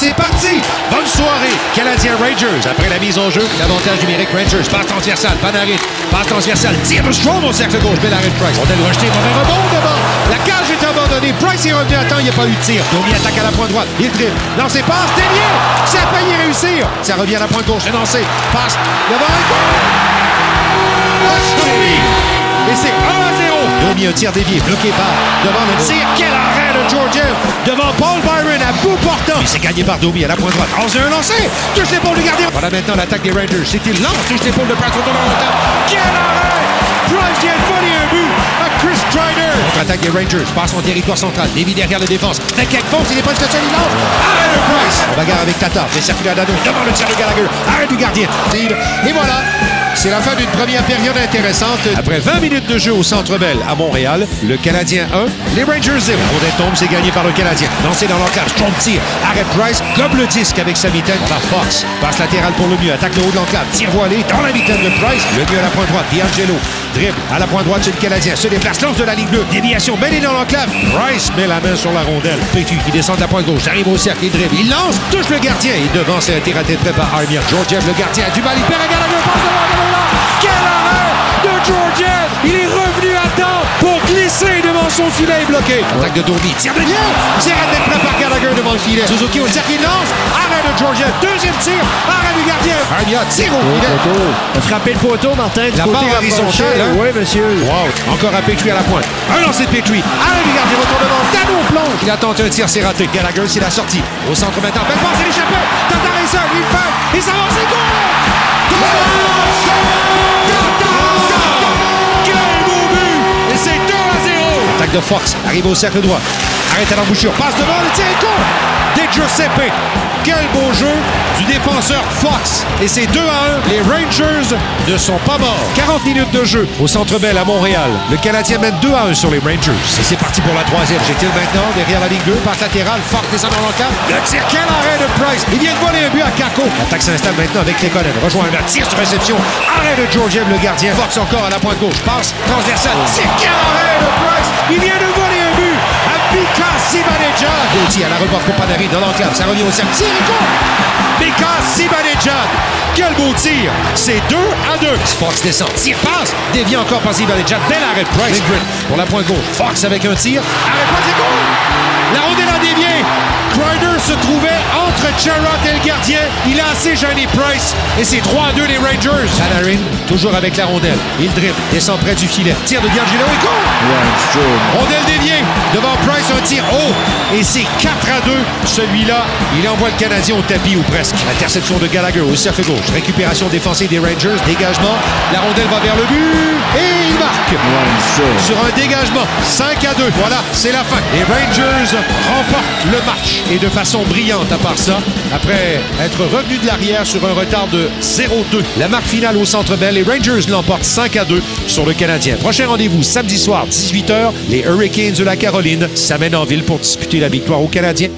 c'est parti! Bonne soirée! Canadien Rangers. Après la mise en jeu, l'avantage numérique Rangers. Passe transversale, Panarin. Passe transversale, tire de Strom au cercle gauche. Bellarin Price. Rondelle rejetée, mauvais rebond devant. La cage est abandonnée. Price est revenu à temps, il n'y a pas eu de tir. Domi attaque à la pointe droite. Il dribble. Lancé passe, dévié! Ça a failli réussir. Ça revient à la pointe gauche. Lancé. Passe devant un Et c'est 1 à 0. Domi, un tir dévié, bloqué par devant le tir. Quel arrêt de Georgiev devant Paul Byron à bout portant. Puis c'est gagné par Domi à la pointe droite. 11 un lancé. Touche l'épaule du gardien. Voilà maintenant l'attaque des Rangers. C'est-il lance, touche l'épaule de Price longtemps. Quel arrêt! Price vient un but à Chris Strider. Contre-attaque des Rangers. Passe en territoire central. Dévie derrière la défense. T'inquiète, fonce, il est presque seul, il lance. Arrêt de Price. On bagarre avec Tatar. Fait circuler à Dano. Devant le tir de Gallagher. Arrêt du gardien. Et voilà. C'est la fin d'une première période intéressante. Après 20 minutes de jeu au Centre Bell à Montréal, le Canadien 1, les Rangers 0. Rondelle tombe, c'est gagné par le Canadien. Lancé dans l'enclave, strong tir. Arrête Price, gobe le disque avec sa mitaine. La Fox passe latérale pour le mieux, attaque le haut de l'enclave, tire voilé dans la mitaine de Price. Le mieux à la pointe droite, D'Angelo dribble à la pointe droite chez le Canadien. Se déplace, lance de la ligne bleue. Déviation, mêlée dans l'enclave. Price met la main sur la rondelle. Pétu qui descend de la pointe gauche, arrive au cercle, il dribble. Il lance, touche le gardien. Il devance un tir à tête prêt par Armia. Georgiev, le gardien, a du mal. Il perd un Gallagher, passe devant, son filet bloqué. Attaque de Domi, tire de bien! Tire à tête prêt par Gallagher devant le filet. Suzuki au cercle, il lance. Arrêt de Georgiev. Deuxième tir. Arrêt du gardien. Armia tire au filet. A frappé le poteau, Martin. du La barre horizontale, hein? Oui, monsieur. Wow! Encore à Petrie à la pointe. Un lancer de Petrie. Arrêt du gardien, retournement. Dano plonge. Il a tenté un tir, c'est raté. Gallagher, c'est la sortie. Au centre maintenant. Belle passe, c'est l'échappée. Tatar est seul. Il fait. Il s'avance, c'est goal! De Fox. Arrive au cercle droit. Arrête à l'embouchure. Passe devant. Le tir court. De Giuseppe. Quel beau jeu du défenseur Fox. Et c'est 2 à 1. Les Rangers ne sont pas morts. 40 minutes de jeu au Centre Bell à Montréal. Le Canadien mène 2 à 1 sur les Rangers. Et c'est parti pour la troisième. J'ai-t-il maintenant derrière la ligne 2. Passe latérale. Fox descend dans l'enclave. Le tir. Quel arrêt de Price. Il vient de voler un but à Kako. L'attaque s'installe maintenant avec Lekonen. Rejoint un tir sur réception. Arrêt de Georgiev, le gardien. Fox encore à la pointe gauche. Passe transversale. C'est quel arrêt de Price. Il vient de voler Gauthier à la reporte pour dans l'enclave. Ça revient au cercle. Tir et. Mika Zibanejad. Quel beau tir. C'est 2 à 2. Fox descend. Tire passe. Dévie encore par Zibanejad. Bel arrêt de Price. Pour la pointe gauche. Fox avec un tir. Arrêt Price et goal. La rondelle a dévié. Kreider se trouvait entre Charrot et le gardien. Il a assez gêné Price. Et c'est 3 à 2 les Rangers. Panarin, toujours avec la rondelle. Il dribble, descend près du filet. Tire de D'Angelo et goal! Rondelle déviée. Devant Price, un tir haut. Et c'est 4 à 2. Celui-là, il envoie le Canadien au tapis ou presque. Interception de Gallagher au cercle gauche. Récupération défensive des Rangers. Dégagement. La rondelle va vers le but. Et il marque. Sur un dégagement. 5 à 2. Voilà, c'est la fin. Les Rangers remportent le match. Et de façon brillante à part ça, après être revenu de l'arrière sur un retard de 0-2. La marque finale au Centre Bell, les Rangers l'emportent 5 à 2 sur le Canadien. Prochain rendez-vous samedi soir, 18h. Les Hurricanes de la Caroline s'amènent en ville pour disputer la victoire aux Canadiens.